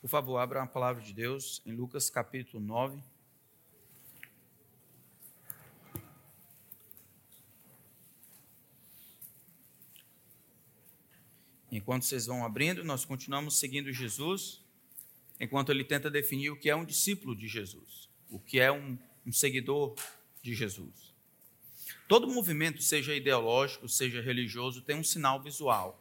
Por favor, abra a palavra de Deus em Lucas capítulo 9. Enquanto vocês vão abrindo, nós continuamos seguindo Jesus, enquanto ele tenta definir o que é um discípulo de Jesus, o que é um, um seguidor de Jesus. Todo movimento, seja ideológico, seja religioso, tem um sinal visual,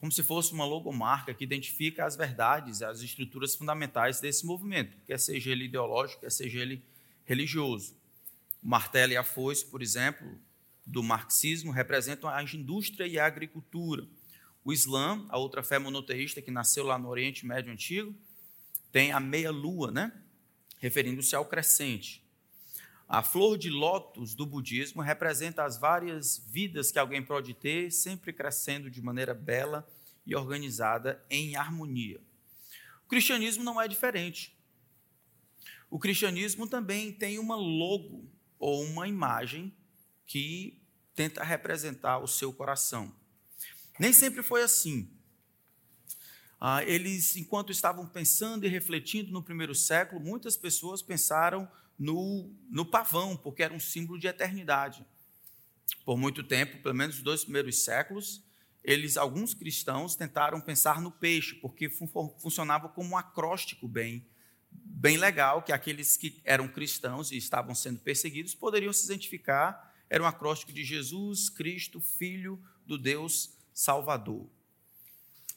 como se fosse uma logomarca que identifica as verdades, as estruturas fundamentais desse movimento, quer seja ele ideológico, quer seja ele religioso. O martelo e a foice, por exemplo, do marxismo, representam a indústria e a agricultura. O Islã, a outra fé monoteísta que nasceu lá no Oriente Médio Antigo, tem a meia-lua, né? referindo-se ao crescente. A flor de lótus do budismo representa as várias vidas que alguém pode ter, sempre crescendo de maneira bela e organizada em harmonia. O cristianismo não é diferente. O cristianismo também tem uma logo ou uma imagem que tenta representar o seu coração. Nem sempre foi assim. Ah, eles, enquanto estavam pensando e refletindo no primeiro século, muitas pessoas pensaram no, no pavão, porque era um símbolo de eternidade. Por muito tempo, pelo menos os dois primeiros séculos, eles, alguns cristãos, tentaram pensar no peixe, porque funcionava como um acróstico bem, bem legal, que aqueles que eram cristãos e estavam sendo perseguidos poderiam se identificar. Era um acróstico de Jesus, Cristo, Filho do Deus Salvador.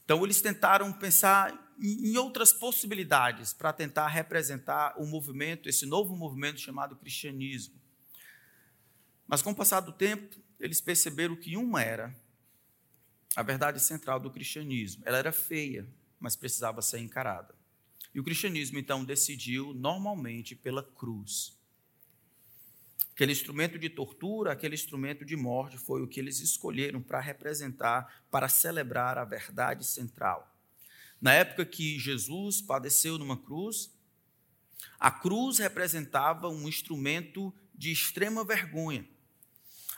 Então, eles tentaram pensar em outras possibilidades para tentar representar o movimento, esse novo movimento chamado cristianismo. Mas com o passar do tempo, eles perceberam que uma era a verdade central do cristianismo. Ela era feia, mas precisava ser encarada. E o cristianismo então decidiu normalmente pela cruz. Aquele instrumento de tortura, aquele instrumento de morte foi o que eles escolheram para representar, para celebrar a verdade central. Na época que Jesus padeceu numa cruz, a cruz representava um instrumento de extrema vergonha.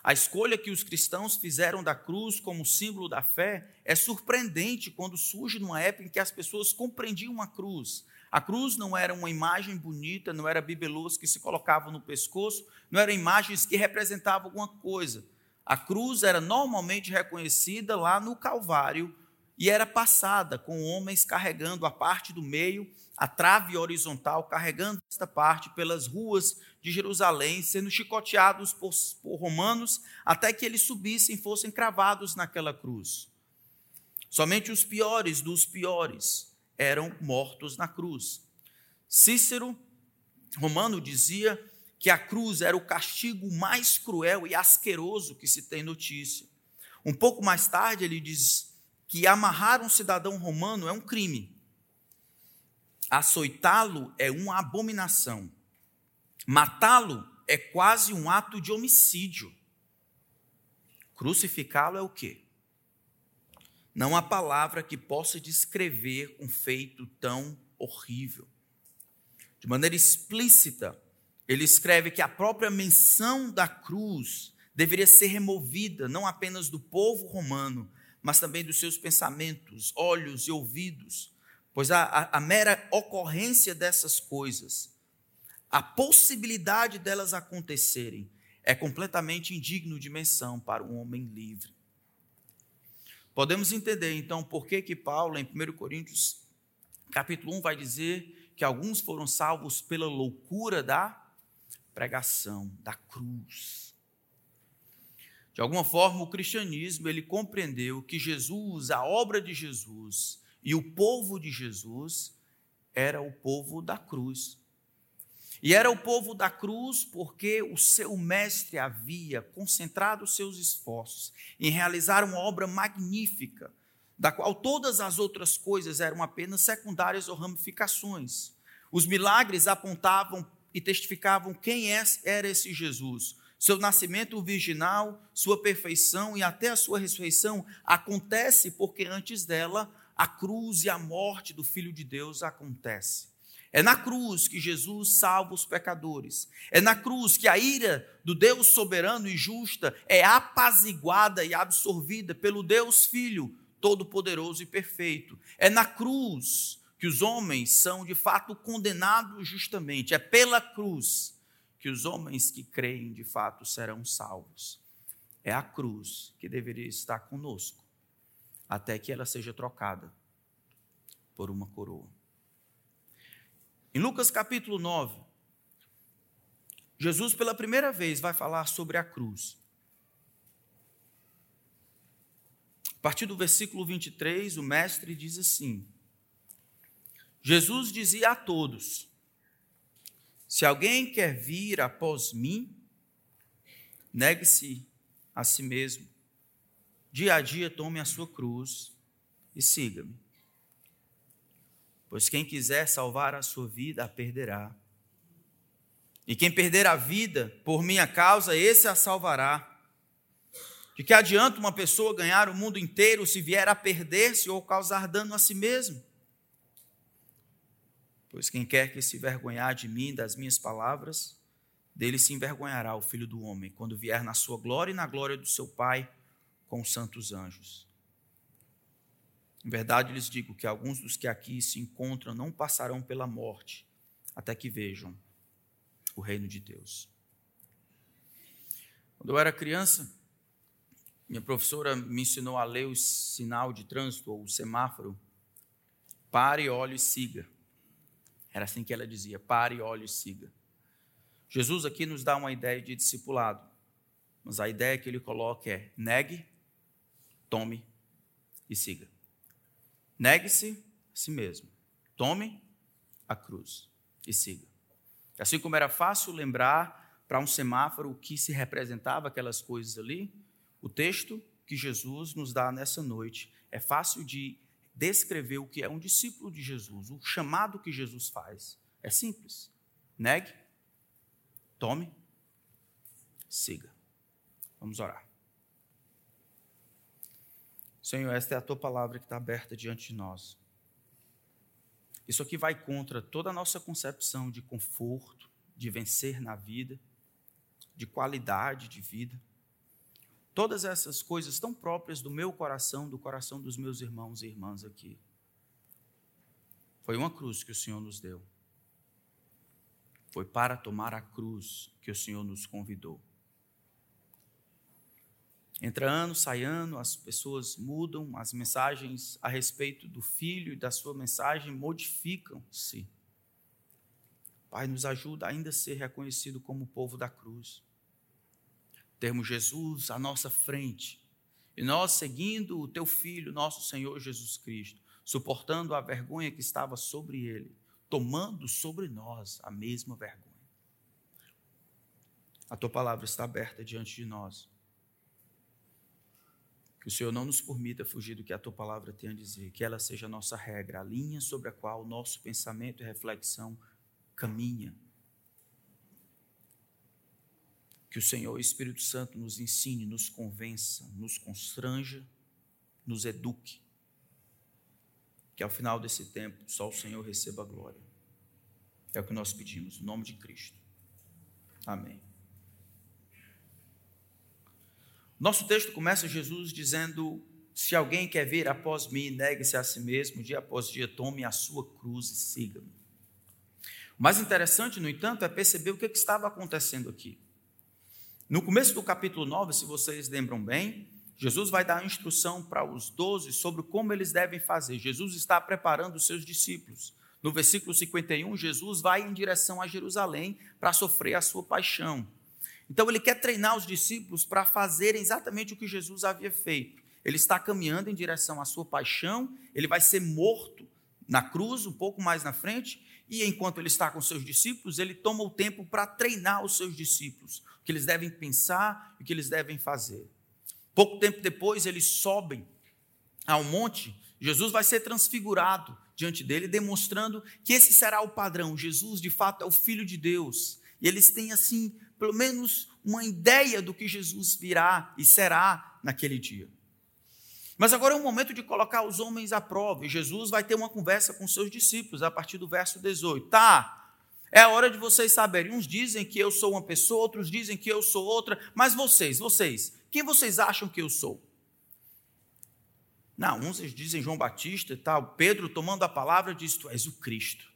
A escolha que os cristãos fizeram da cruz como símbolo da fé é surpreendente quando surge numa época em que as pessoas compreendiam a cruz, a cruz não era uma imagem bonita, não era bibelôs que se colocavam no pescoço, não eram imagens que representavam alguma coisa. A cruz era normalmente reconhecida lá no Calvário e era passada com homens carregando a parte do meio, a trave horizontal, carregando esta parte pelas ruas de Jerusalém, sendo chicoteados por, por romanos até que eles subissem e fossem cravados naquela cruz. Somente os piores dos piores eram mortos na cruz. Cícero, romano, dizia que a cruz era o castigo mais cruel e asqueroso que se tem notícia. Um pouco mais tarde, ele diz que amarrar um cidadão romano é um crime. Açoitá-lo é uma abominação. Matá-lo é quase um ato de homicídio. Crucificá-lo é o quê? Não há palavra que possa descrever um feito tão horrível. De maneira explícita, ele escreve que a própria menção da cruz deveria ser removida não apenas do povo romano, mas também dos seus pensamentos, olhos e ouvidos, pois a, a, a mera ocorrência dessas coisas, a possibilidade delas acontecerem, é completamente indigno de menção para um homem livre. Podemos entender então por que que Paulo em 1 Coríntios capítulo 1 vai dizer que alguns foram salvos pela loucura da pregação, da cruz. De alguma forma, o cristianismo ele compreendeu que Jesus, a obra de Jesus e o povo de Jesus era o povo da cruz. E era o povo da cruz porque o seu mestre havia concentrado seus esforços em realizar uma obra magnífica, da qual todas as outras coisas eram apenas secundárias ou ramificações. Os milagres apontavam e testificavam quem é, era esse Jesus. Seu nascimento virginal, sua perfeição e até a sua ressurreição acontece porque antes dela a cruz e a morte do Filho de Deus acontece. É na cruz que Jesus salva os pecadores. É na cruz que a ira do Deus soberano e justa é apaziguada e absorvida pelo Deus Filho todo-poderoso e perfeito. É na cruz que os homens são de fato condenados justamente. É pela cruz que os homens que creem de fato serão salvos. É a cruz que deveria estar conosco até que ela seja trocada por uma coroa. Em Lucas capítulo 9, Jesus pela primeira vez vai falar sobre a cruz. A partir do versículo 23, o mestre diz assim: Jesus dizia a todos: Se alguém quer vir após mim, negue-se a si mesmo. Dia a dia tome a sua cruz e siga-me. Pois quem quiser salvar a sua vida, a perderá. E quem perder a vida por minha causa, esse a salvará. De que adianta uma pessoa ganhar o mundo inteiro se vier a perder-se ou causar dano a si mesmo? Pois quem quer que se envergonhar de mim, das minhas palavras, dele se envergonhará o filho do homem, quando vier na sua glória e na glória do seu Pai com os santos anjos. Em verdade lhes digo que alguns dos que aqui se encontram não passarão pela morte, até que vejam o reino de Deus. Quando eu era criança, minha professora me ensinou a ler o sinal de trânsito, ou o semáforo. Pare, olhe e siga. Era assim que ela dizia: pare, olhe e siga. Jesus aqui nos dá uma ideia de discipulado, mas a ideia que ele coloca é: negue, tome e siga. Negue-se a si mesmo, tome a cruz e siga. Assim como era fácil lembrar para um semáforo o que se representava aquelas coisas ali, o texto que Jesus nos dá nessa noite é fácil de descrever o que é um discípulo de Jesus, o chamado que Jesus faz. É simples. Negue, tome, siga. Vamos orar. Senhor, esta é a tua palavra que está aberta diante de nós. Isso aqui vai contra toda a nossa concepção de conforto, de vencer na vida, de qualidade de vida. Todas essas coisas tão próprias do meu coração, do coração dos meus irmãos e irmãs aqui. Foi uma cruz que o Senhor nos deu. Foi para tomar a cruz que o Senhor nos convidou. Entra ano, sai ano, as pessoas mudam, as mensagens a respeito do filho e da sua mensagem modificam-se. Pai, nos ajuda ainda a ser reconhecido como povo da cruz termos Jesus à nossa frente e nós seguindo o teu filho, nosso Senhor Jesus Cristo, suportando a vergonha que estava sobre ele, tomando sobre nós a mesma vergonha. A tua palavra está aberta diante de nós. Que o Senhor não nos permita fugir do que a tua palavra tem a dizer, que ela seja a nossa regra, a linha sobre a qual o nosso pensamento e reflexão caminha Que o Senhor, Espírito Santo, nos ensine, nos convença, nos constranja, nos eduque. Que ao final desse tempo só o Senhor receba a glória. É o que nós pedimos, no nome de Cristo. Amém. Nosso texto começa Jesus dizendo: Se alguém quer vir após mim, negue-se a si mesmo, dia após dia, tome a sua cruz e siga-me. O mais interessante, no entanto, é perceber o que estava acontecendo aqui. No começo do capítulo 9, se vocês lembram bem, Jesus vai dar instrução para os doze sobre como eles devem fazer. Jesus está preparando os seus discípulos. No versículo 51, Jesus vai em direção a Jerusalém para sofrer a sua paixão. Então, ele quer treinar os discípulos para fazerem exatamente o que Jesus havia feito. Ele está caminhando em direção à sua paixão, ele vai ser morto na cruz, um pouco mais na frente, e enquanto ele está com seus discípulos, ele toma o tempo para treinar os seus discípulos que eles devem pensar e o que eles devem fazer. Pouco tempo depois, eles sobem ao monte, Jesus vai ser transfigurado diante dele, demonstrando que esse será o padrão. Jesus, de fato, é o Filho de Deus. E eles têm, assim, pelo menos uma ideia do que Jesus virá e será naquele dia. Mas agora é o momento de colocar os homens à prova. E Jesus vai ter uma conversa com seus discípulos a partir do verso 18. Tá, é a hora de vocês saberem. Uns dizem que eu sou uma pessoa, outros dizem que eu sou outra, mas vocês, vocês, quem vocês acham que eu sou? Não, uns dizem João Batista e tal. Pedro, tomando a palavra, diz: Tu és o Cristo.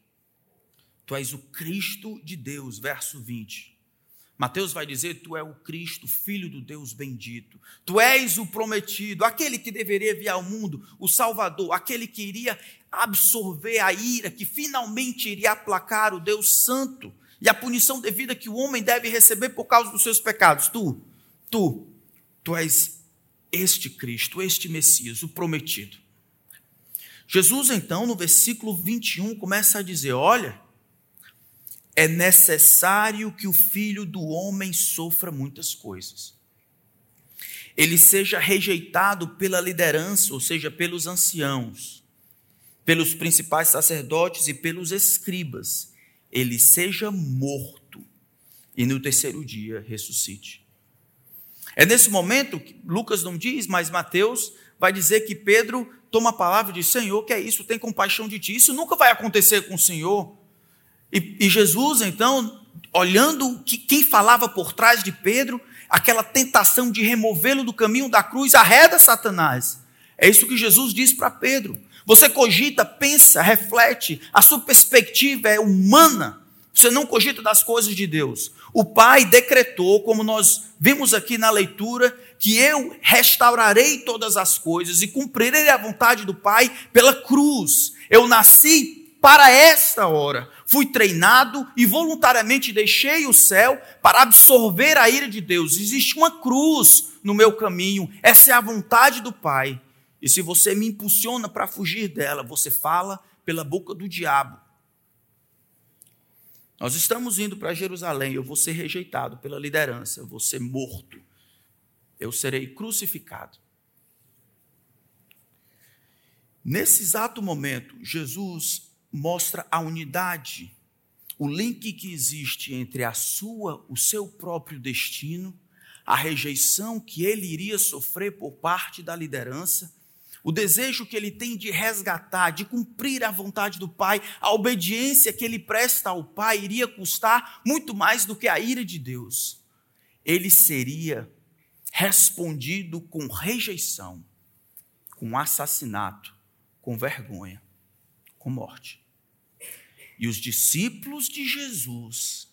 Tu és o Cristo de Deus, verso 20. Mateus vai dizer: Tu és o Cristo, filho do Deus bendito. Tu és o prometido, aquele que deveria vir ao mundo, o Salvador, aquele que iria absorver a ira, que finalmente iria aplacar o Deus Santo e a punição devida que o homem deve receber por causa dos seus pecados. Tu, tu, tu és este Cristo, este Messias, o prometido. Jesus, então, no versículo 21, começa a dizer: Olha é necessário que o filho do homem sofra muitas coisas. Ele seja rejeitado pela liderança, ou seja, pelos anciãos, pelos principais sacerdotes e pelos escribas. Ele seja morto e no terceiro dia ressuscite. É nesse momento que Lucas não diz, mas Mateus vai dizer que Pedro toma a palavra e diz: Senhor, que é isso? Tem compaixão de ti. Isso nunca vai acontecer com o Senhor. E, e Jesus, então, olhando que quem falava por trás de Pedro, aquela tentação de removê-lo do caminho da cruz, arreda Satanás. É isso que Jesus diz para Pedro. Você cogita, pensa, reflete, a sua perspectiva é humana. Você não cogita das coisas de Deus. O Pai decretou, como nós vimos aqui na leitura, que eu restaurarei todas as coisas e cumprirei a vontade do Pai pela cruz. Eu nasci para esta hora. Fui treinado e voluntariamente deixei o céu para absorver a ira de Deus. Existe uma cruz no meu caminho, essa é a vontade do Pai. E se você me impulsiona para fugir dela, você fala pela boca do diabo. Nós estamos indo para Jerusalém, eu vou ser rejeitado pela liderança, eu vou ser morto, eu serei crucificado. Nesse exato momento, Jesus mostra a unidade, o link que existe entre a sua, o seu próprio destino, a rejeição que ele iria sofrer por parte da liderança, o desejo que ele tem de resgatar, de cumprir a vontade do Pai, a obediência que ele presta ao Pai iria custar muito mais do que a ira de Deus. Ele seria respondido com rejeição, com assassinato, com vergonha com morte. E os discípulos de Jesus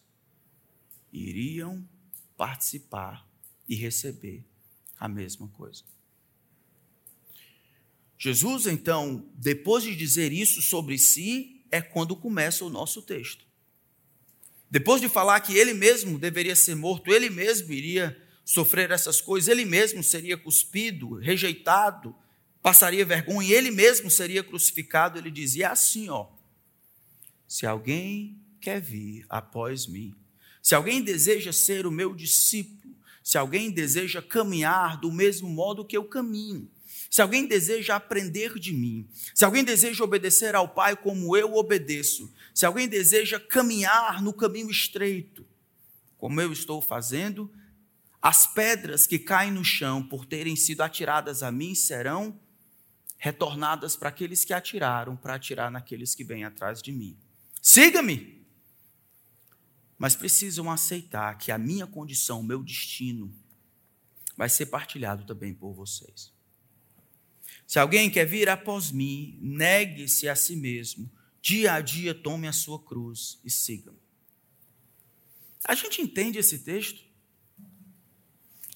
iriam participar e receber a mesma coisa. Jesus, então, depois de dizer isso sobre si, é quando começa o nosso texto. Depois de falar que ele mesmo deveria ser morto, ele mesmo iria sofrer essas coisas, ele mesmo seria cuspido, rejeitado, passaria vergonha e ele mesmo seria crucificado, ele dizia assim, ó: Se alguém quer vir após mim, se alguém deseja ser o meu discípulo, se alguém deseja caminhar do mesmo modo que eu caminho, se alguém deseja aprender de mim, se alguém deseja obedecer ao Pai como eu obedeço, se alguém deseja caminhar no caminho estreito, como eu estou fazendo, as pedras que caem no chão por terem sido atiradas a mim serão retornadas para aqueles que atiraram, para atirar naqueles que vêm atrás de mim. Siga-me! Mas precisam aceitar que a minha condição, o meu destino, vai ser partilhado também por vocês. Se alguém quer vir após mim, negue-se a si mesmo, dia a dia tome a sua cruz e siga-me. A gente entende esse texto?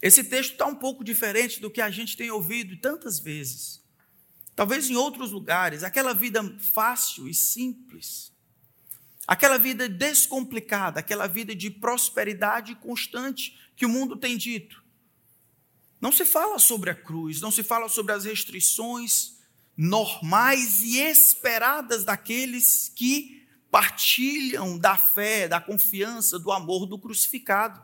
Esse texto está um pouco diferente do que a gente tem ouvido tantas vezes. Talvez em outros lugares, aquela vida fácil e simples, aquela vida descomplicada, aquela vida de prosperidade constante que o mundo tem dito. Não se fala sobre a cruz, não se fala sobre as restrições normais e esperadas daqueles que partilham da fé, da confiança, do amor do crucificado.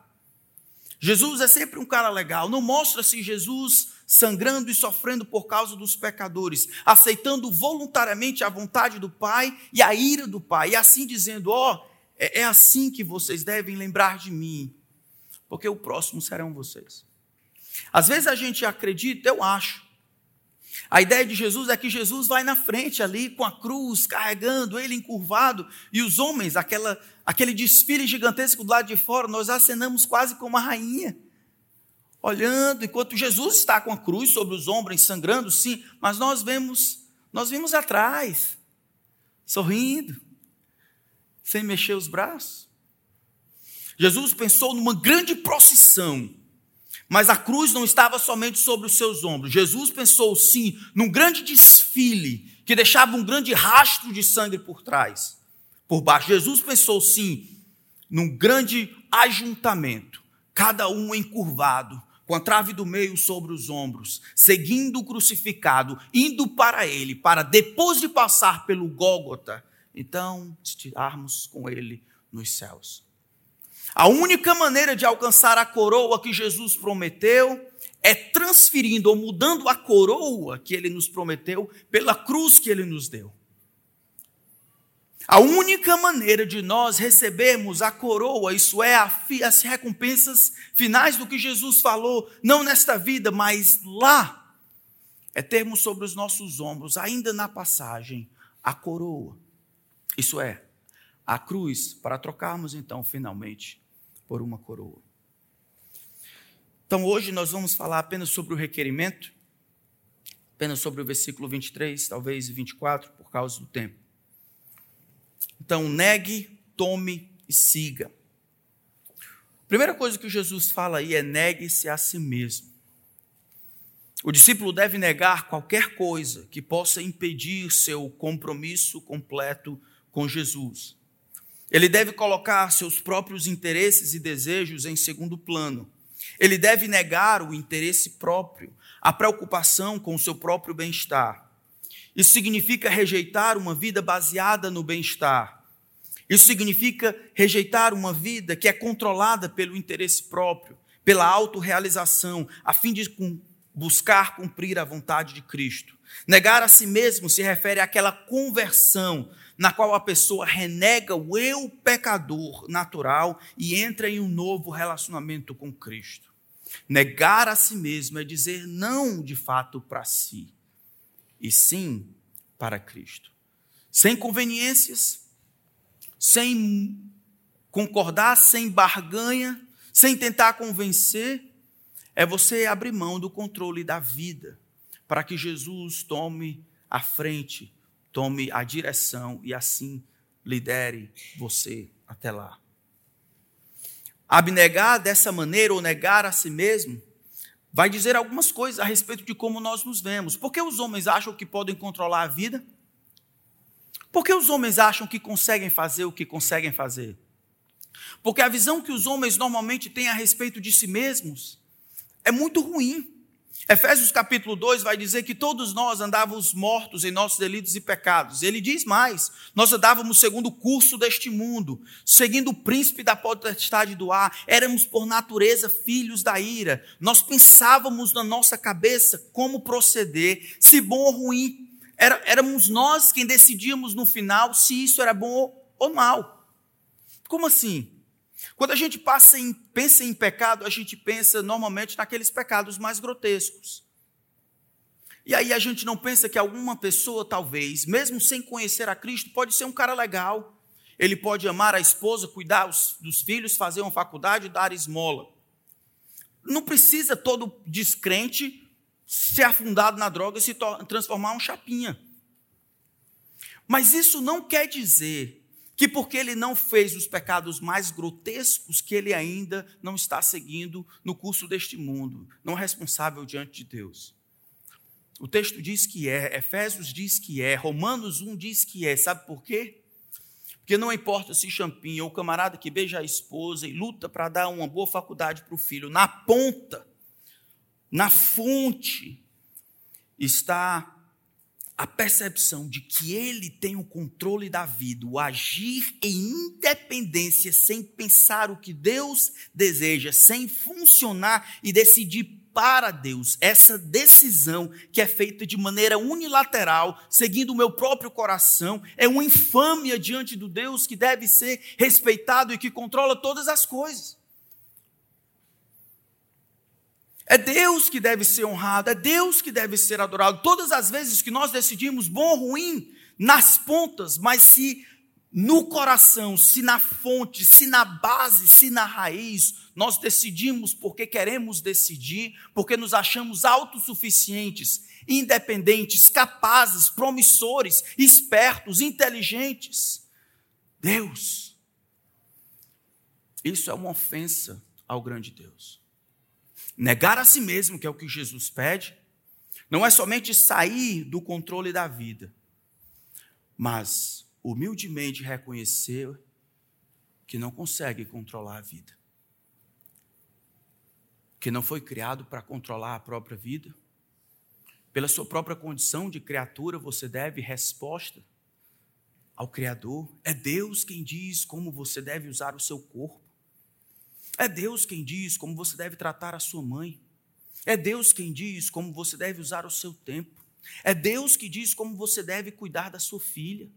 Jesus é sempre um cara legal, não mostra-se Jesus sangrando e sofrendo por causa dos pecadores, aceitando voluntariamente a vontade do Pai e a ira do Pai, e assim dizendo: Ó, oh, é, assim que vocês devem lembrar de mim, porque o próximo serão vocês. Às vezes a gente acredita, eu acho, a ideia de Jesus é que Jesus vai na frente ali com a cruz, carregando ele encurvado, e os homens, aquela, aquele desfile gigantesco do lado de fora, nós acenamos quase como uma rainha. Olhando, enquanto Jesus está com a cruz sobre os ombros, sangrando, sim, mas nós vemos, nós vimos atrás, sorrindo, sem mexer os braços. Jesus pensou numa grande procissão, mas a cruz não estava somente sobre os seus ombros. Jesus pensou, sim, num grande desfile que deixava um grande rastro de sangue por trás, por baixo. Jesus pensou, sim, num grande ajuntamento, cada um encurvado, com a trave do meio sobre os ombros, seguindo o crucificado, indo para ele, para depois de passar pelo Gólgota, então estirarmos com ele nos céus. A única maneira de alcançar a coroa que Jesus prometeu é transferindo ou mudando a coroa que ele nos prometeu pela cruz que ele nos deu. A única maneira de nós recebermos a coroa, isso é, as recompensas finais do que Jesus falou, não nesta vida, mas lá, é termos sobre os nossos ombros, ainda na passagem, a coroa. Isso é, a cruz, para trocarmos então finalmente por uma coroa. Então hoje nós vamos falar apenas sobre o requerimento, apenas sobre o versículo 23, talvez 24, por causa do tempo. Então, negue, tome e siga. A primeira coisa que Jesus fala aí é negue-se a si mesmo. O discípulo deve negar qualquer coisa que possa impedir seu compromisso completo com Jesus. Ele deve colocar seus próprios interesses e desejos em segundo plano. Ele deve negar o interesse próprio, a preocupação com o seu próprio bem-estar. Isso significa rejeitar uma vida baseada no bem-estar. Isso significa rejeitar uma vida que é controlada pelo interesse próprio, pela autorrealização, a fim de buscar cumprir a vontade de Cristo. Negar a si mesmo se refere àquela conversão na qual a pessoa renega o eu pecador natural e entra em um novo relacionamento com Cristo. Negar a si mesmo é dizer não de fato para si, e sim para Cristo. Sem conveniências, sem concordar, sem barganha, sem tentar convencer, é você abrir mão do controle da vida para que Jesus tome a frente tome a direção e assim lidere você até lá. Abnegar dessa maneira ou negar a si mesmo vai dizer algumas coisas a respeito de como nós nos vemos. Por que os homens acham que podem controlar a vida? Por que os homens acham que conseguem fazer o que conseguem fazer? Porque a visão que os homens normalmente têm a respeito de si mesmos é muito ruim. Efésios capítulo 2 vai dizer que todos nós andávamos mortos em nossos delitos e pecados. Ele diz mais: nós andávamos segundo o curso deste mundo, seguindo o príncipe da potestade do ar, éramos por natureza filhos da ira. Nós pensávamos na nossa cabeça como proceder, se bom ou ruim. Era, éramos nós quem decidíamos no final se isso era bom ou mal. Como assim? Quando a gente em, pensa em pecado, a gente pensa normalmente naqueles pecados mais grotescos. E aí a gente não pensa que alguma pessoa, talvez, mesmo sem conhecer a Cristo, pode ser um cara legal. Ele pode amar a esposa, cuidar dos filhos, fazer uma faculdade, dar esmola. Não precisa todo descrente ser afundado na droga e se transformar um chapinha. Mas isso não quer dizer que porque ele não fez os pecados mais grotescos, que ele ainda não está seguindo no curso deste mundo, não é responsável diante de Deus. O texto diz que é, Efésios diz que é, Romanos 1 diz que é, sabe por quê? Porque não importa se champinha ou camarada que beija a esposa e luta para dar uma boa faculdade para o filho, na ponta, na fonte, está a percepção de que ele tem o controle da vida, o agir em independência, sem pensar o que Deus deseja, sem funcionar e decidir para Deus. Essa decisão que é feita de maneira unilateral, seguindo o meu próprio coração, é uma infâmia diante do Deus que deve ser respeitado e que controla todas as coisas. É Deus que deve ser honrado, é Deus que deve ser adorado. Todas as vezes que nós decidimos bom ou ruim, nas pontas, mas se no coração, se na fonte, se na base, se na raiz, nós decidimos porque queremos decidir, porque nos achamos autossuficientes, independentes, capazes, promissores, espertos, inteligentes. Deus, isso é uma ofensa ao grande Deus. Negar a si mesmo, que é o que Jesus pede, não é somente sair do controle da vida, mas humildemente reconhecer que não consegue controlar a vida. Que não foi criado para controlar a própria vida. Pela sua própria condição de criatura, você deve resposta ao Criador. É Deus quem diz como você deve usar o seu corpo. É Deus quem diz como você deve tratar a sua mãe. É Deus quem diz como você deve usar o seu tempo. É Deus que diz como você deve cuidar da sua filha.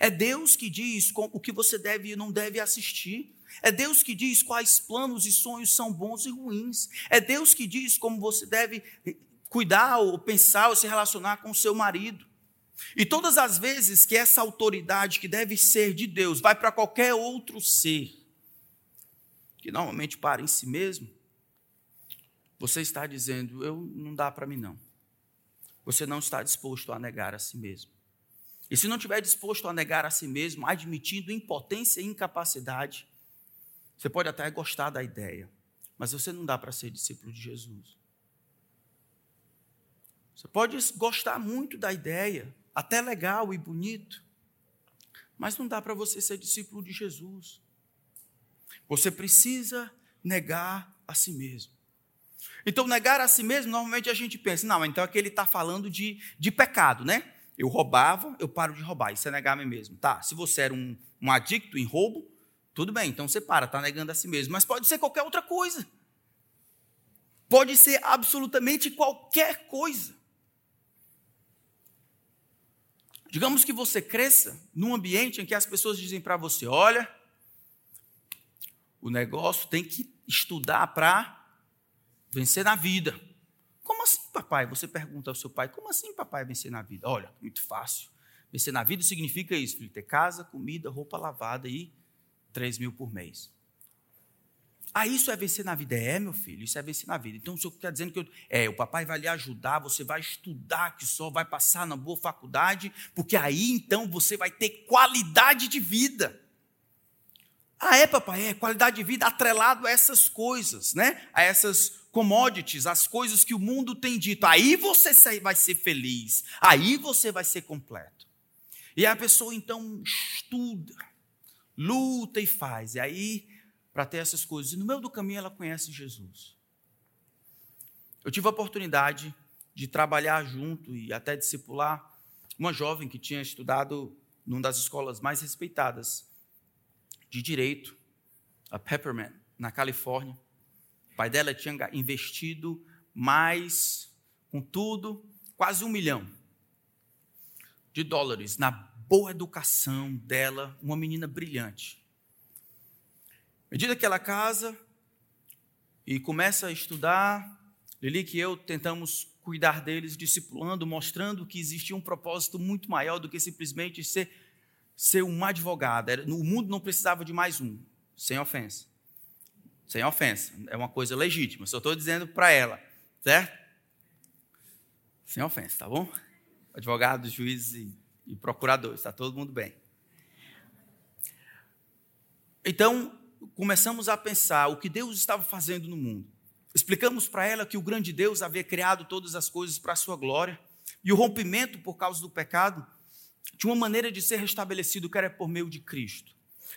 É Deus que diz o que você deve e não deve assistir. É Deus que diz quais planos e sonhos são bons e ruins. É Deus que diz como você deve cuidar ou pensar ou se relacionar com o seu marido. E todas as vezes que essa autoridade que deve ser de Deus vai para qualquer outro ser, que normalmente para em si mesmo, você está dizendo, eu não dá para mim não. Você não está disposto a negar a si mesmo. E se não estiver disposto a negar a si mesmo, admitindo impotência e incapacidade, você pode até gostar da ideia, mas você não dá para ser discípulo de Jesus. Você pode gostar muito da ideia, até legal e bonito, mas não dá para você ser discípulo de Jesus. Você precisa negar a si mesmo. Então, negar a si mesmo, normalmente a gente pensa, não, então aqui ele está falando de, de pecado, né? Eu roubava, eu paro de roubar, isso é negar a mim mesmo. Tá, se você era um, um adicto em roubo, tudo bem, então você para, está negando a si mesmo. Mas pode ser qualquer outra coisa. Pode ser absolutamente qualquer coisa. Digamos que você cresça num ambiente em que as pessoas dizem para você: olha, o negócio tem que estudar para vencer na vida. Como assim, papai? Você pergunta ao seu pai: como assim, papai, vencer na vida? Olha, muito fácil. Vencer na vida significa isso, filho: ter casa, comida, roupa lavada e 3 mil por mês. Ah, isso é vencer na vida? É, meu filho, isso é vencer na vida. Então, o senhor está dizendo que eu, é, o papai vai lhe ajudar, você vai estudar, que só vai passar na boa faculdade, porque aí então você vai ter qualidade de vida. Ah, é, papai, é qualidade de vida atrelado a essas coisas, né? A essas commodities, as coisas que o mundo tem dito. Aí você vai ser feliz, aí você vai ser completo. E a pessoa então estuda, luta e faz. E aí, para ter essas coisas, e no meio do caminho ela conhece Jesus. Eu tive a oportunidade de trabalhar junto e até discipular uma jovem que tinha estudado numa das escolas mais respeitadas de direito, a Peppermint, na Califórnia. O pai dela tinha investido mais, com tudo, quase um milhão de dólares na boa educação dela, uma menina brilhante. À medida que ela casa e começa a estudar, Lili e eu tentamos cuidar deles, discipulando, mostrando que existia um propósito muito maior do que simplesmente ser ser um advogado. O mundo não precisava de mais um, sem ofensa. Sem ofensa. É uma coisa legítima. Só estou dizendo para ela, certo? Sem ofensa, tá bom? Advogados, juízes e procuradores, está todo mundo bem. Então, começamos a pensar o que Deus estava fazendo no mundo. Explicamos para ela que o grande Deus havia criado todas as coisas para a sua glória e o rompimento por causa do pecado tinha uma maneira de ser restabelecido que era por meio de Cristo.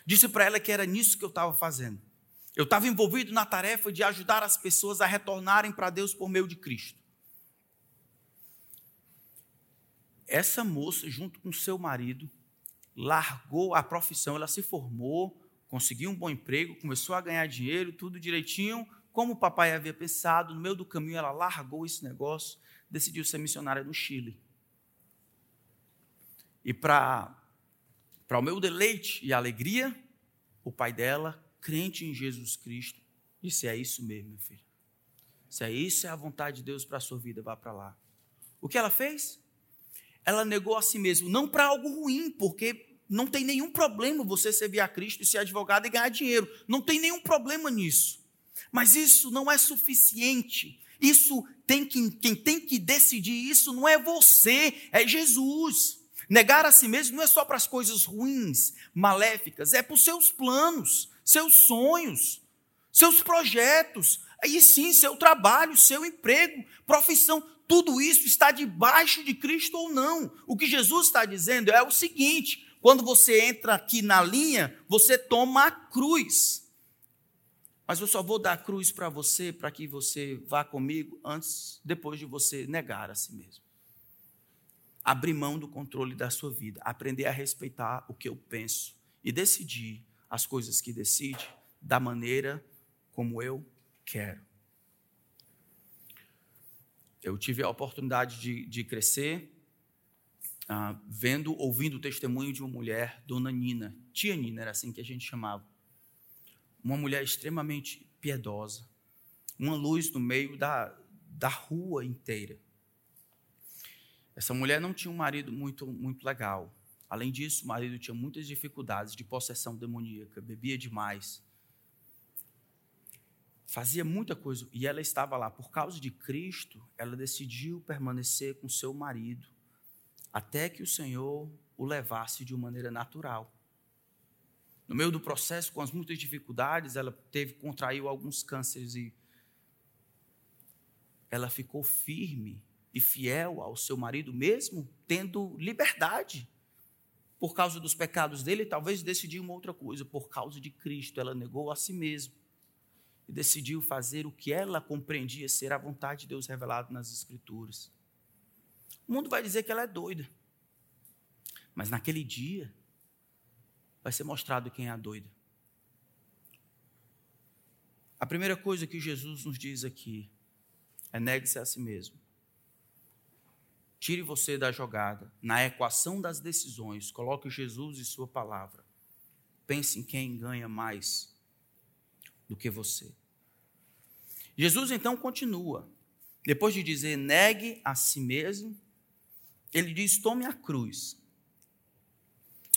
Disse para ela que era nisso que eu estava fazendo. Eu estava envolvido na tarefa de ajudar as pessoas a retornarem para Deus por meio de Cristo. Essa moça, junto com seu marido, largou a profissão, ela se formou, conseguiu um bom emprego, começou a ganhar dinheiro, tudo direitinho, como o papai havia pensado. No meio do caminho, ela largou esse negócio, decidiu ser missionária no Chile. E para o meu deleite e alegria, o pai dela, crente em Jesus Cristo, disse: É isso mesmo, meu filho. Se é isso, é a vontade de Deus para a sua vida, vá para lá. O que ela fez? Ela negou a si mesma, não para algo ruim, porque não tem nenhum problema você servir a Cristo e ser advogado e ganhar dinheiro. Não tem nenhum problema nisso. Mas isso não é suficiente. Isso tem que, quem tem que decidir isso não é você, é Jesus. Negar a si mesmo não é só para as coisas ruins, maléficas, é para os seus planos, seus sonhos, seus projetos, aí sim, seu trabalho, seu emprego, profissão, tudo isso está debaixo de Cristo ou não. O que Jesus está dizendo é o seguinte: quando você entra aqui na linha, você toma a cruz. Mas eu só vou dar a cruz para você, para que você vá comigo antes, depois de você negar a si mesmo. Abrir mão do controle da sua vida, aprender a respeitar o que eu penso e decidir as coisas que decide da maneira como eu quero. Eu tive a oportunidade de, de crescer ah, vendo, ouvindo o testemunho de uma mulher, Dona Nina, tia Nina, era assim que a gente chamava. Uma mulher extremamente piedosa, uma luz no meio da, da rua inteira. Essa mulher não tinha um marido muito, muito legal. Além disso, o marido tinha muitas dificuldades de possessão demoníaca, bebia demais, fazia muita coisa. E ela estava lá. Por causa de Cristo, ela decidiu permanecer com seu marido até que o Senhor o levasse de uma maneira natural. No meio do processo, com as muitas dificuldades, ela teve contraiu alguns cânceres e ela ficou firme e fiel ao seu marido mesmo tendo liberdade. Por causa dos pecados dele, talvez decidiu uma outra coisa, por causa de Cristo, ela negou a si mesma e decidiu fazer o que ela compreendia ser a vontade de Deus revelado nas escrituras. O mundo vai dizer que ela é doida. Mas naquele dia, vai ser mostrado quem é a doida. A primeira coisa que Jesus nos diz aqui é negue-se a si mesmo. Tire você da jogada. Na equação das decisões, coloque Jesus e Sua palavra. Pense em quem ganha mais do que você. Jesus então continua. Depois de dizer negue a si mesmo, ele diz: tome a cruz.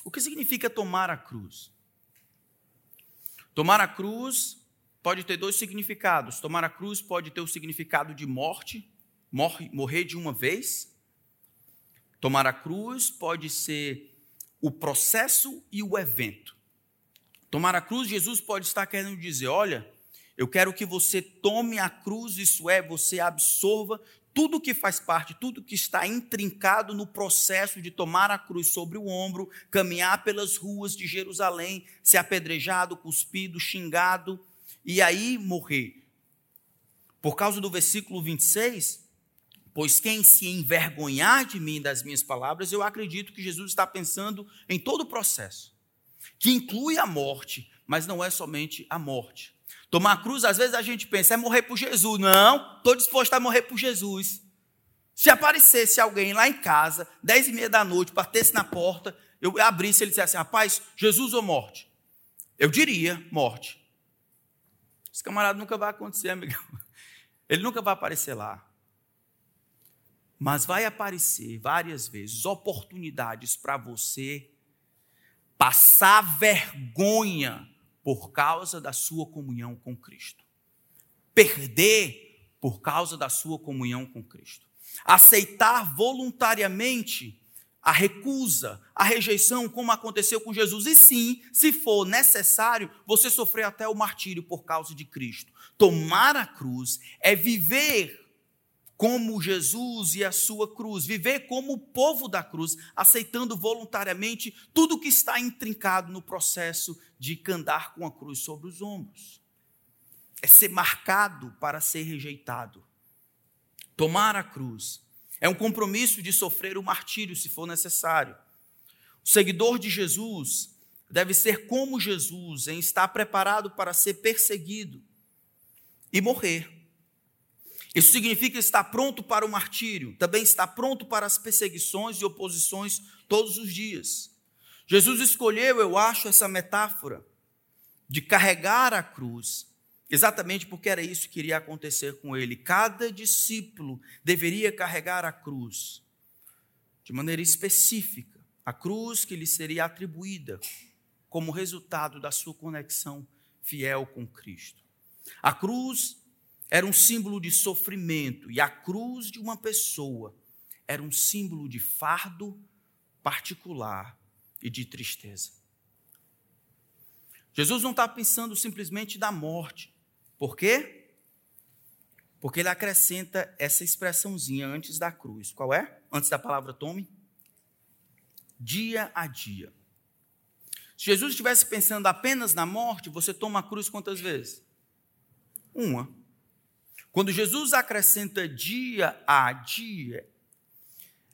O que significa tomar a cruz? Tomar a cruz pode ter dois significados. Tomar a cruz pode ter o significado de morte, morre, morrer de uma vez. Tomar a cruz pode ser o processo e o evento. Tomar a cruz, Jesus pode estar querendo dizer: olha, eu quero que você tome a cruz, isso é, você absorva tudo que faz parte, tudo que está intrincado no processo de tomar a cruz sobre o ombro, caminhar pelas ruas de Jerusalém, ser apedrejado, cuspido, xingado e aí morrer. Por causa do versículo 26, pois quem se envergonhar de mim das minhas palavras, eu acredito que Jesus está pensando em todo o processo, que inclui a morte, mas não é somente a morte. Tomar a cruz, às vezes a gente pensa, é morrer por Jesus. Não, estou disposto a morrer por Jesus. Se aparecesse alguém lá em casa, dez e meia da noite, batesse na porta, eu abrisse e ele dissesse, rapaz, Jesus ou morte? Eu diria, morte. Esse camarada nunca vai acontecer, amigo. Ele nunca vai aparecer lá. Mas vai aparecer várias vezes oportunidades para você passar vergonha por causa da sua comunhão com Cristo. Perder por causa da sua comunhão com Cristo. Aceitar voluntariamente a recusa, a rejeição, como aconteceu com Jesus. E sim, se for necessário, você sofrer até o martírio por causa de Cristo. Tomar a cruz é viver como Jesus e a sua cruz, viver como o povo da cruz, aceitando voluntariamente tudo que está intrincado no processo de andar com a cruz sobre os ombros. É ser marcado para ser rejeitado. Tomar a cruz é um compromisso de sofrer o martírio se for necessário. O seguidor de Jesus deve ser como Jesus, em estar preparado para ser perseguido e morrer isso significa estar pronto para o martírio, também estar pronto para as perseguições e oposições todos os dias. Jesus escolheu, eu acho, essa metáfora de carregar a cruz, exatamente porque era isso que iria acontecer com ele. Cada discípulo deveria carregar a cruz de maneira específica, a cruz que lhe seria atribuída como resultado da sua conexão fiel com Cristo. A cruz era um símbolo de sofrimento e a cruz de uma pessoa era um símbolo de fardo particular e de tristeza. Jesus não está pensando simplesmente da morte. Por quê? Porque ele acrescenta essa expressãozinha antes da cruz. Qual é? Antes da palavra tome? Dia a dia. Se Jesus estivesse pensando apenas na morte, você toma a cruz quantas vezes? Uma. Quando Jesus acrescenta dia a dia,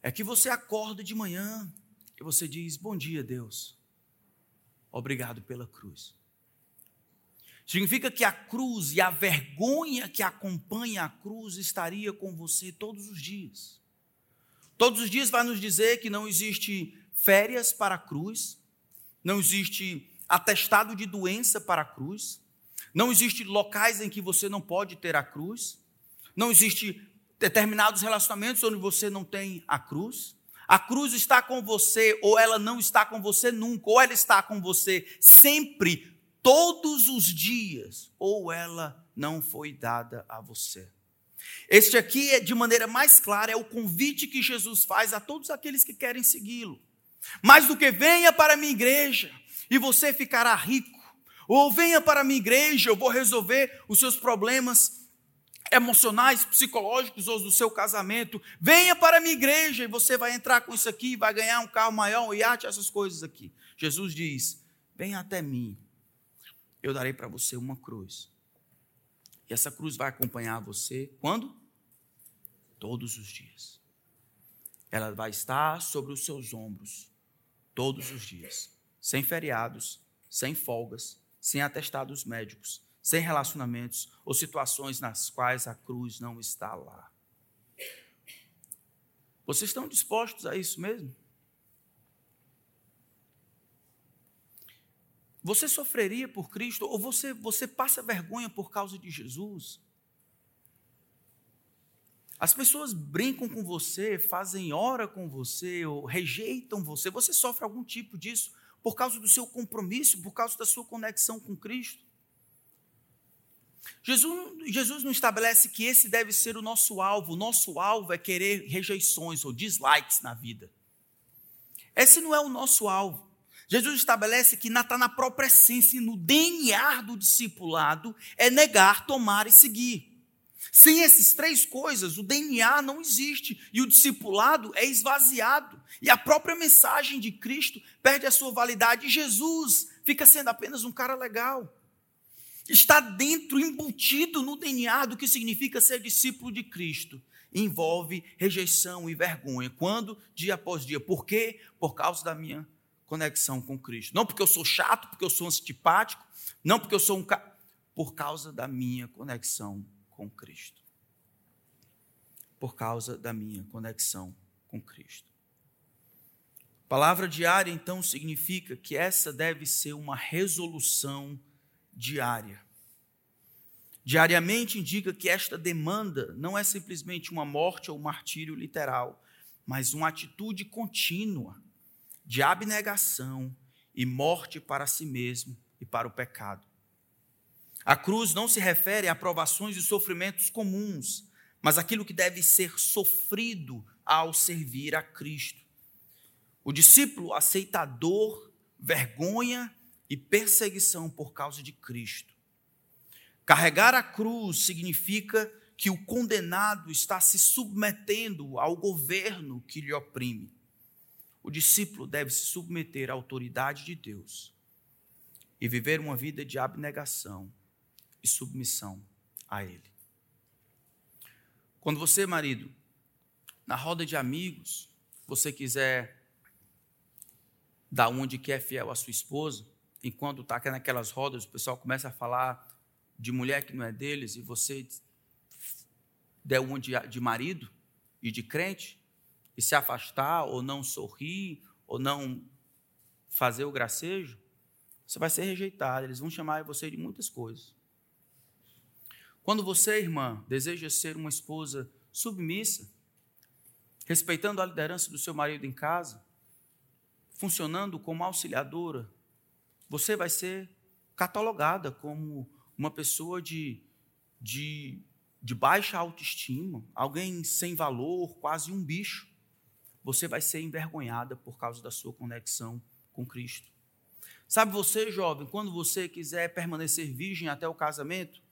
é que você acorda de manhã e você diz: Bom dia, Deus. Obrigado pela cruz. Significa que a cruz e a vergonha que acompanha a cruz estaria com você todos os dias. Todos os dias vai nos dizer que não existe férias para a cruz, não existe atestado de doença para a cruz, não existe locais em que você não pode ter a cruz, não existe determinados relacionamentos onde você não tem a cruz. A cruz está com você ou ela não está com você nunca, ou ela está com você sempre, todos os dias, ou ela não foi dada a você. Este aqui, é, de maneira mais clara, é o convite que Jesus faz a todos aqueles que querem segui-lo. Mais do que venha para a minha igreja e você ficará rico, ou venha para a minha igreja, eu vou resolver os seus problemas emocionais, psicológicos ou do seu casamento. Venha para a minha igreja e você vai entrar com isso aqui, vai ganhar um carro maior, um iate, essas coisas aqui. Jesus diz: Venha até mim, eu darei para você uma cruz. E essa cruz vai acompanhar você quando? Todos os dias. Ela vai estar sobre os seus ombros todos os dias, sem feriados, sem folgas, sem atestados médicos, sem relacionamentos ou situações nas quais a cruz não está lá. Vocês estão dispostos a isso mesmo? Você sofreria por Cristo ou você, você passa vergonha por causa de Jesus? As pessoas brincam com você, fazem hora com você, ou rejeitam você. Você sofre algum tipo disso por causa do seu compromisso, por causa da sua conexão com Cristo. Jesus, Jesus não estabelece que esse deve ser o nosso alvo. O nosso alvo é querer rejeições ou dislikes na vida. Esse não é o nosso alvo. Jesus estabelece que está na própria essência, no DNA do discipulado, é negar, tomar e seguir. Sem essas três coisas, o DNA não existe e o discipulado é esvaziado. E a própria mensagem de Cristo perde a sua validade. E Jesus fica sendo apenas um cara legal. Está dentro, embutido no DNA do que significa ser discípulo de Cristo. Envolve rejeição e vergonha. Quando? Dia após dia. Por quê? Por causa da minha conexão com Cristo. Não porque eu sou chato, porque eu sou antipático, não porque eu sou um. Por causa da minha conexão com Cristo. Por causa da minha conexão com Cristo. Palavra diária, então, significa que essa deve ser uma resolução diária. Diariamente indica que esta demanda não é simplesmente uma morte ou um martírio literal, mas uma atitude contínua de abnegação e morte para si mesmo e para o pecado. A cruz não se refere a provações e sofrimentos comuns, mas aquilo que deve ser sofrido ao servir a Cristo. O discípulo aceita dor, vergonha e perseguição por causa de Cristo. Carregar a cruz significa que o condenado está se submetendo ao governo que lhe oprime. O discípulo deve se submeter à autoridade de Deus e viver uma vida de abnegação e submissão a Ele. Quando você, marido, na roda de amigos, você quiser dar onde que é fiel à sua esposa, enquanto está naquelas rodas, o pessoal começa a falar de mulher que não é deles e você der um de, de marido e de crente e se afastar ou não sorrir ou não fazer o gracejo, você vai ser rejeitado. Eles vão chamar você de muitas coisas. Quando você, irmã, deseja ser uma esposa submissa, respeitando a liderança do seu marido em casa, funcionando como auxiliadora, você vai ser catalogada como uma pessoa de, de, de baixa autoestima, alguém sem valor, quase um bicho. Você vai ser envergonhada por causa da sua conexão com Cristo. Sabe você, jovem, quando você quiser permanecer virgem até o casamento,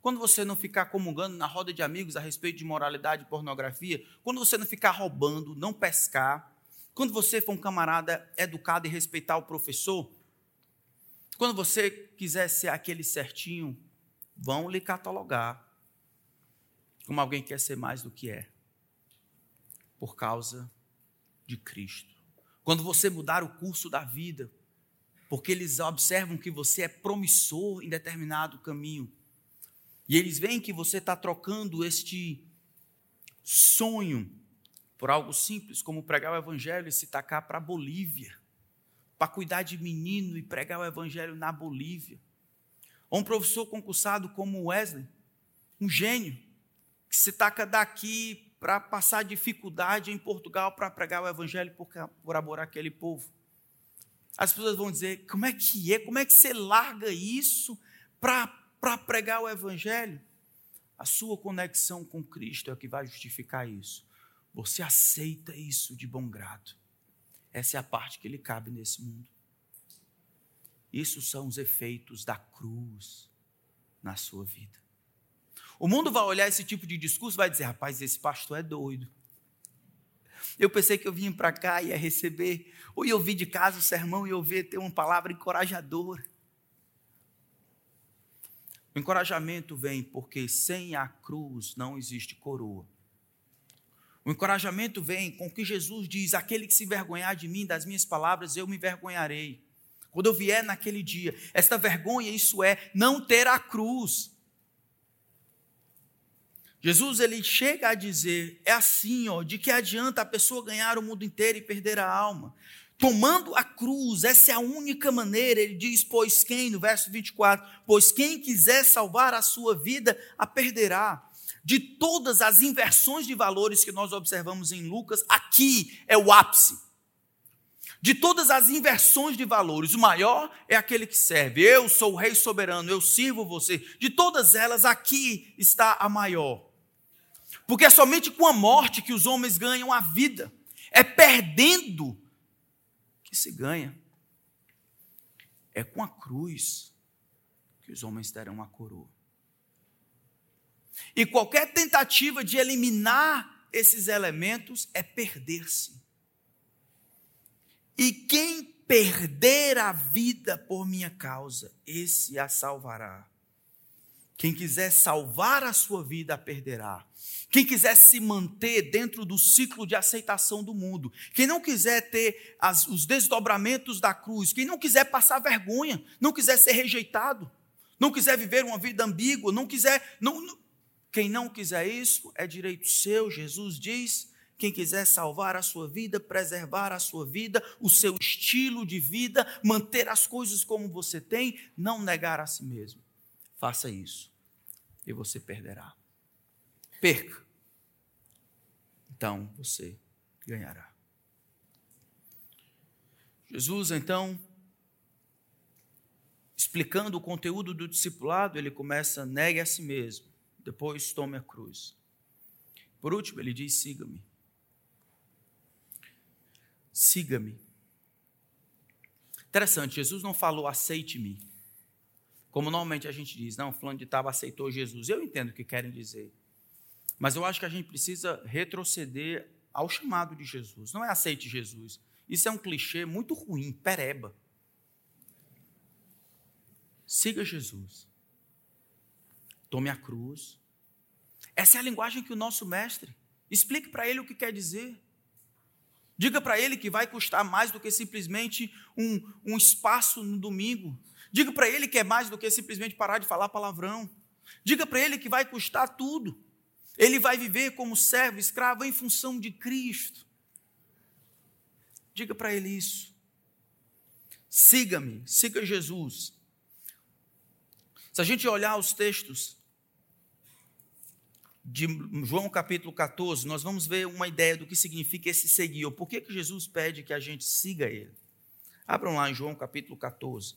quando você não ficar comungando na roda de amigos a respeito de moralidade e pornografia, quando você não ficar roubando, não pescar, quando você for um camarada educado e respeitar o professor, quando você quiser ser aquele certinho, vão lhe catalogar como alguém que quer ser mais do que é, por causa de Cristo. Quando você mudar o curso da vida, porque eles observam que você é promissor em determinado caminho, e eles veem que você está trocando este sonho por algo simples, como pregar o evangelho e se tacar para a Bolívia, para cuidar de menino e pregar o evangelho na Bolívia. Ou um professor concursado como Wesley, um gênio, que se taca daqui para passar dificuldade em Portugal para pregar o evangelho por, por amor àquele povo. As pessoas vão dizer: como é que é? Como é que você larga isso para pregar o evangelho? A sua conexão com Cristo é o que vai justificar isso. Você aceita isso de bom grado. Essa é a parte que lhe cabe nesse mundo. Isso são os efeitos da cruz na sua vida. O mundo vai olhar esse tipo de discurso e vai dizer: rapaz, esse pastor é doido. Eu pensei que eu vim para cá e ia receber, ou ia ouvir de casa o sermão e ouvir ter uma palavra encorajadora. O encorajamento vem porque sem a cruz não existe coroa. O encorajamento vem com que Jesus diz: aquele que se envergonhar de mim, das minhas palavras, eu me envergonharei. Quando eu vier naquele dia, esta vergonha, isso é, não ter a cruz. Jesus ele chega a dizer: é assim, ó, de que adianta a pessoa ganhar o mundo inteiro e perder a alma? Tomando a cruz, essa é a única maneira, ele diz: pois quem, no verso 24, pois quem quiser salvar a sua vida, a perderá de todas as inversões de valores que nós observamos em Lucas, aqui é o ápice. De todas as inversões de valores, o maior é aquele que serve. Eu sou o rei soberano, eu sirvo você. De todas elas, aqui está a maior. Porque é somente com a morte que os homens ganham a vida. É perdendo que se ganha. É com a cruz que os homens terão a coroa. E qualquer tentativa de eliminar esses elementos é perder-se. E quem perder a vida por minha causa, esse a salvará. Quem quiser salvar a sua vida, a perderá. Quem quiser se manter dentro do ciclo de aceitação do mundo, quem não quiser ter as, os desdobramentos da cruz, quem não quiser passar vergonha, não quiser ser rejeitado, não quiser viver uma vida ambígua, não quiser, não, quem não quiser isso, é direito seu. Jesus diz: quem quiser salvar a sua vida, preservar a sua vida, o seu estilo de vida, manter as coisas como você tem, não negar a si mesmo. Faça isso e você perderá. Perca. Então você ganhará. Jesus, então, explicando o conteúdo do discipulado, ele começa: negue a si mesmo depois tome a cruz. Por último, ele diz: siga-me. Siga-me. Interessante, Jesus não falou aceite-me. Como normalmente a gente diz, não, fulano de tal aceitou Jesus. Eu entendo o que querem dizer. Mas eu acho que a gente precisa retroceder ao chamado de Jesus. Não é aceite Jesus. Isso é um clichê muito ruim, pereba. Siga Jesus. Tome a cruz. Essa é a linguagem que o nosso mestre. Explique para ele o que quer dizer. Diga para ele que vai custar mais do que simplesmente um, um espaço no domingo. Diga para ele que é mais do que simplesmente parar de falar palavrão. Diga para ele que vai custar tudo. Ele vai viver como servo, escravo em função de Cristo. Diga para ele isso. Siga-me, siga Jesus. Se a gente olhar os textos de João capítulo 14, nós vamos ver uma ideia do que significa esse seguir, ou por que, que Jesus pede que a gente siga Ele. Abram lá em João capítulo 14.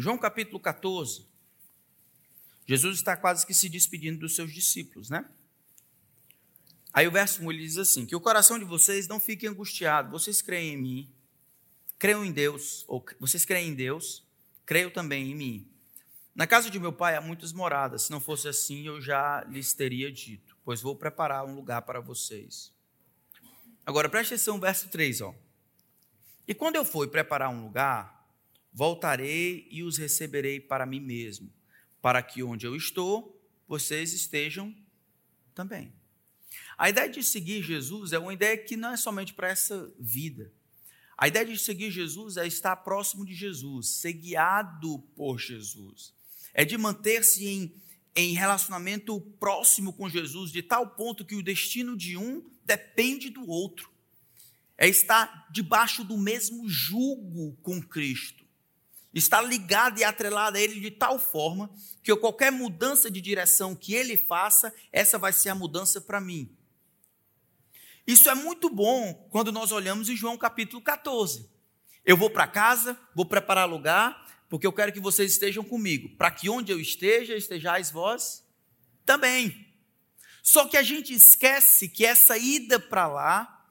João capítulo 14, Jesus está quase que se despedindo dos seus discípulos, né? Aí o verso 1 ele diz assim: Que o coração de vocês não fique angustiado, vocês creem em mim, creiam em Deus, ou vocês creem em Deus, creio também em mim. Na casa de meu pai há muitas moradas, se não fosse assim eu já lhes teria dito, pois vou preparar um lugar para vocês. Agora preste atenção, verso 3, ó. E quando eu for preparar um lugar, Voltarei e os receberei para mim mesmo, para que onde eu estou, vocês estejam também. A ideia de seguir Jesus é uma ideia que não é somente para essa vida. A ideia de seguir Jesus é estar próximo de Jesus, ser guiado por Jesus. É de manter-se em, em relacionamento próximo com Jesus, de tal ponto que o destino de um depende do outro. É estar debaixo do mesmo jugo com Cristo está ligada e atrelada a ele de tal forma que qualquer mudança de direção que ele faça, essa vai ser a mudança para mim. Isso é muito bom quando nós olhamos em João capítulo 14. Eu vou para casa, vou preparar lugar, porque eu quero que vocês estejam comigo, para que onde eu esteja, estejais vós também. Só que a gente esquece que essa ida para lá,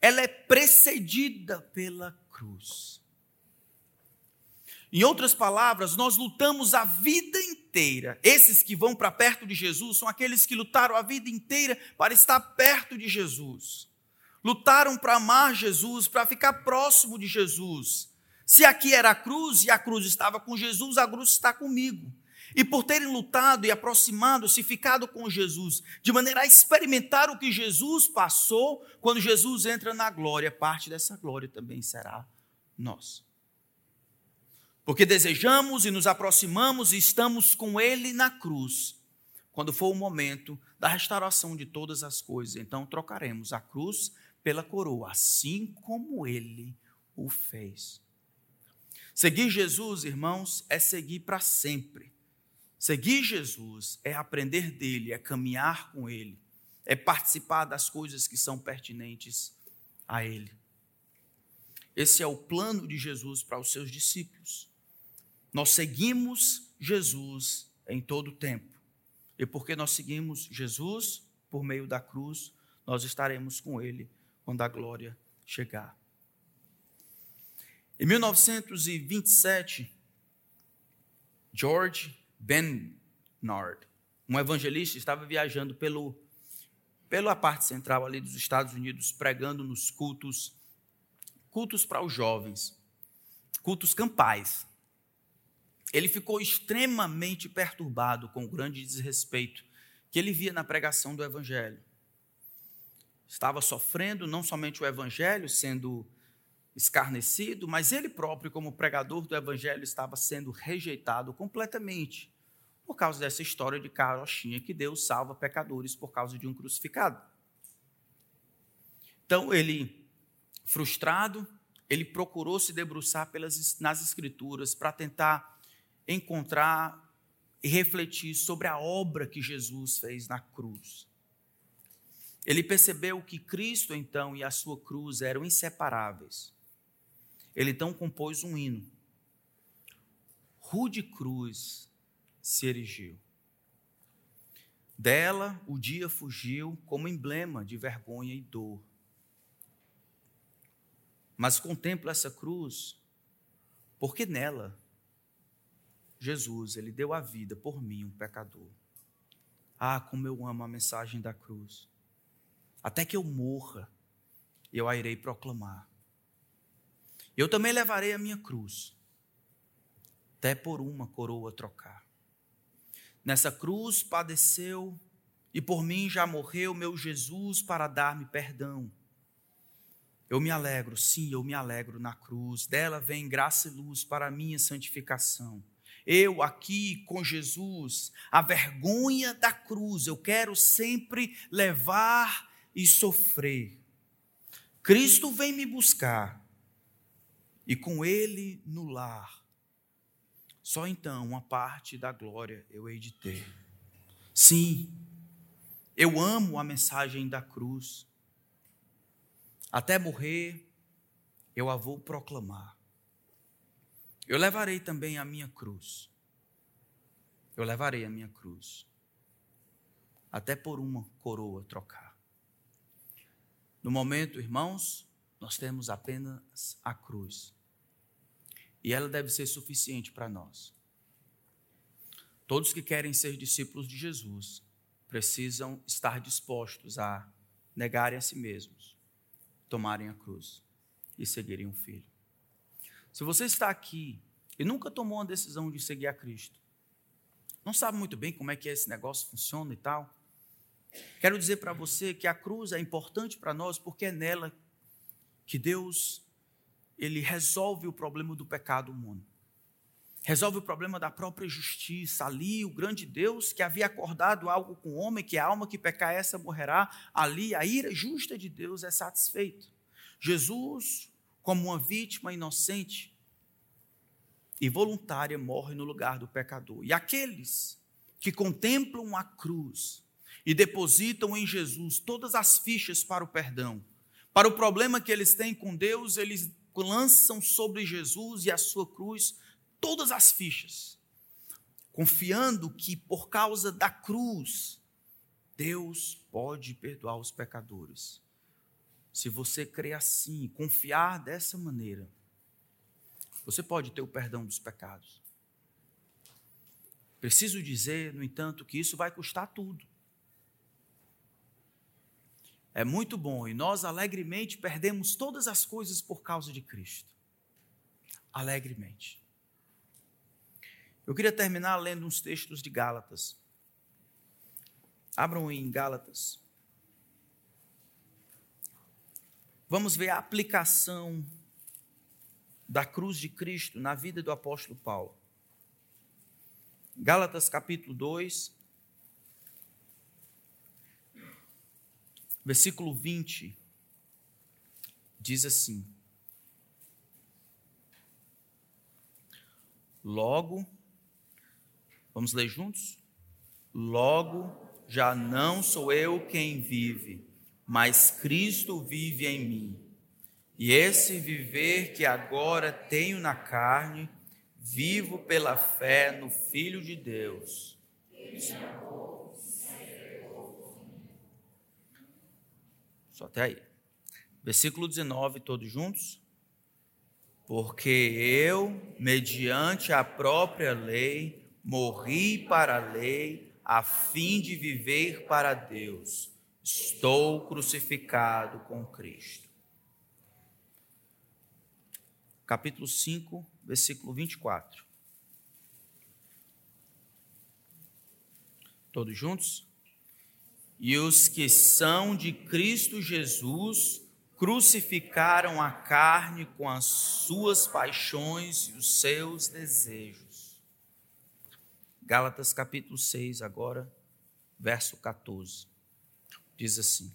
ela é precedida pela cruz. Em outras palavras, nós lutamos a vida inteira. Esses que vão para perto de Jesus são aqueles que lutaram a vida inteira para estar perto de Jesus. Lutaram para amar Jesus, para ficar próximo de Jesus. Se aqui era a cruz e a cruz estava com Jesus, a cruz está comigo. E por terem lutado e aproximado-se, ficado com Jesus, de maneira a experimentar o que Jesus passou, quando Jesus entra na glória, parte dessa glória também será nossa. Porque desejamos e nos aproximamos e estamos com Ele na cruz, quando for o momento da restauração de todas as coisas. Então trocaremos a cruz pela coroa, assim como Ele o fez. Seguir Jesus, irmãos, é seguir para sempre. Seguir Jesus é aprender dele, é caminhar com ele, é participar das coisas que são pertinentes a ele. Esse é o plano de Jesus para os seus discípulos. Nós seguimos Jesus em todo o tempo. E porque nós seguimos Jesus por meio da cruz, nós estaremos com Ele quando a glória chegar. Em 1927, George Bernard, um evangelista, estava viajando pelo, pela parte central ali dos Estados Unidos, pregando nos cultos, cultos para os jovens, cultos campais ele ficou extremamente perturbado com o grande desrespeito que ele via na pregação do Evangelho. Estava sofrendo não somente o Evangelho sendo escarnecido, mas ele próprio, como pregador do Evangelho, estava sendo rejeitado completamente por causa dessa história de carochinha que Deus salva pecadores por causa de um crucificado. Então, ele, frustrado, ele procurou se debruçar pelas, nas Escrituras para tentar encontrar e refletir sobre a obra que Jesus fez na cruz. Ele percebeu que Cristo, então, e a sua cruz eram inseparáveis. Ele então compôs um hino. Rude cruz se erigiu. Dela o dia fugiu como emblema de vergonha e dor. Mas contemplo essa cruz, porque nela Jesus, ele deu a vida por mim, um pecador. Ah, como eu amo a mensagem da cruz. Até que eu morra, eu a irei proclamar. Eu também levarei a minha cruz, até por uma coroa trocar. Nessa cruz padeceu e por mim já morreu meu Jesus para dar-me perdão. Eu me alegro, sim, eu me alegro na cruz. Dela vem graça e luz para a minha santificação eu aqui com Jesus, a vergonha da cruz, eu quero sempre levar e sofrer. Cristo vem me buscar e com Ele no lar. Só então uma parte da glória eu hei de ter. Sim, eu amo a mensagem da cruz. Até morrer, eu a vou proclamar. Eu levarei também a minha cruz. Eu levarei a minha cruz. Até por uma coroa trocar. No momento, irmãos, nós temos apenas a cruz. E ela deve ser suficiente para nós. Todos que querem ser discípulos de Jesus precisam estar dispostos a negarem a si mesmos, tomarem a cruz e seguirem o Filho. Se você está aqui e nunca tomou uma decisão de seguir a Cristo, não sabe muito bem como é que esse negócio funciona e tal, quero dizer para você que a cruz é importante para nós porque é nela que Deus ele resolve o problema do pecado humano. Resolve o problema da própria justiça. Ali, o grande Deus que havia acordado algo com o homem, que a alma que pecar essa morrerá. Ali, a ira justa de Deus é satisfeita. Jesus, como uma vítima inocente e voluntária, morre no lugar do pecador. E aqueles que contemplam a cruz e depositam em Jesus todas as fichas para o perdão, para o problema que eles têm com Deus, eles lançam sobre Jesus e a sua cruz todas as fichas, confiando que por causa da cruz, Deus pode perdoar os pecadores. Se você crer assim, confiar dessa maneira, você pode ter o perdão dos pecados. Preciso dizer, no entanto, que isso vai custar tudo. É muito bom e nós alegremente perdemos todas as coisas por causa de Cristo. Alegremente. Eu queria terminar lendo uns textos de Gálatas. Abram em Gálatas. Vamos ver a aplicação da cruz de Cristo na vida do apóstolo Paulo. Gálatas capítulo 2, versículo 20, diz assim: Logo, vamos ler juntos? Logo, já não sou eu quem vive, mas Cristo vive em mim. E esse viver que agora tenho na carne, vivo pela fé no Filho de Deus. Só até aí. Versículo 19, todos juntos. Porque eu, mediante a própria lei, morri para a lei, a fim de viver para Deus. Estou crucificado com Cristo. Capítulo 5, versículo 24. Todos juntos? E os que são de Cristo Jesus crucificaram a carne com as suas paixões e os seus desejos. Gálatas capítulo 6, agora, verso 14. Diz assim: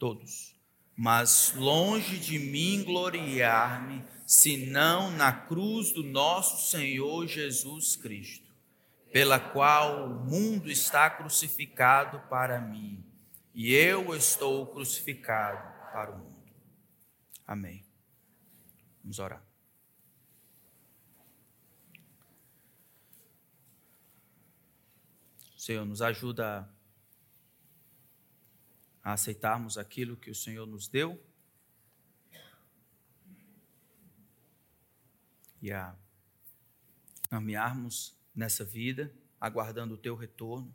Todos, mas longe de mim gloriar-me, senão na cruz do nosso Senhor Jesus Cristo pela qual o mundo está crucificado para mim, e eu estou crucificado para o mundo. Amém. Vamos orar. Senhor, nos ajuda a aceitarmos aquilo que o Senhor nos deu e a caminharmos nessa vida, aguardando o teu retorno,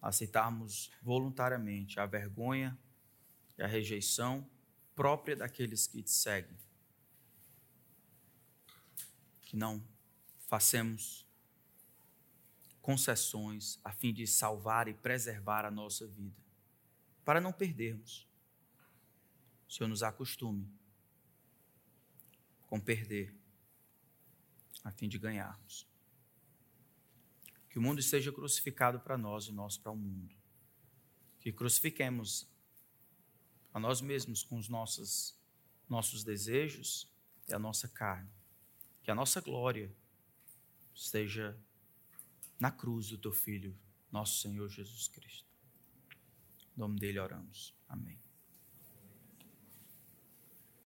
aceitarmos voluntariamente a vergonha e a rejeição própria daqueles que te seguem. Que não façamos concessões a fim de salvar e preservar a nossa vida, para não perdermos. O Senhor nos acostume com perder, a fim de ganharmos. Que o mundo esteja crucificado para nós e nós para o mundo. Que crucifiquemos a nós mesmos com os nossos, nossos desejos e a nossa carne. Que a nossa glória esteja na cruz do teu filho nosso Senhor Jesus Cristo. Nome dele oramos. Amém.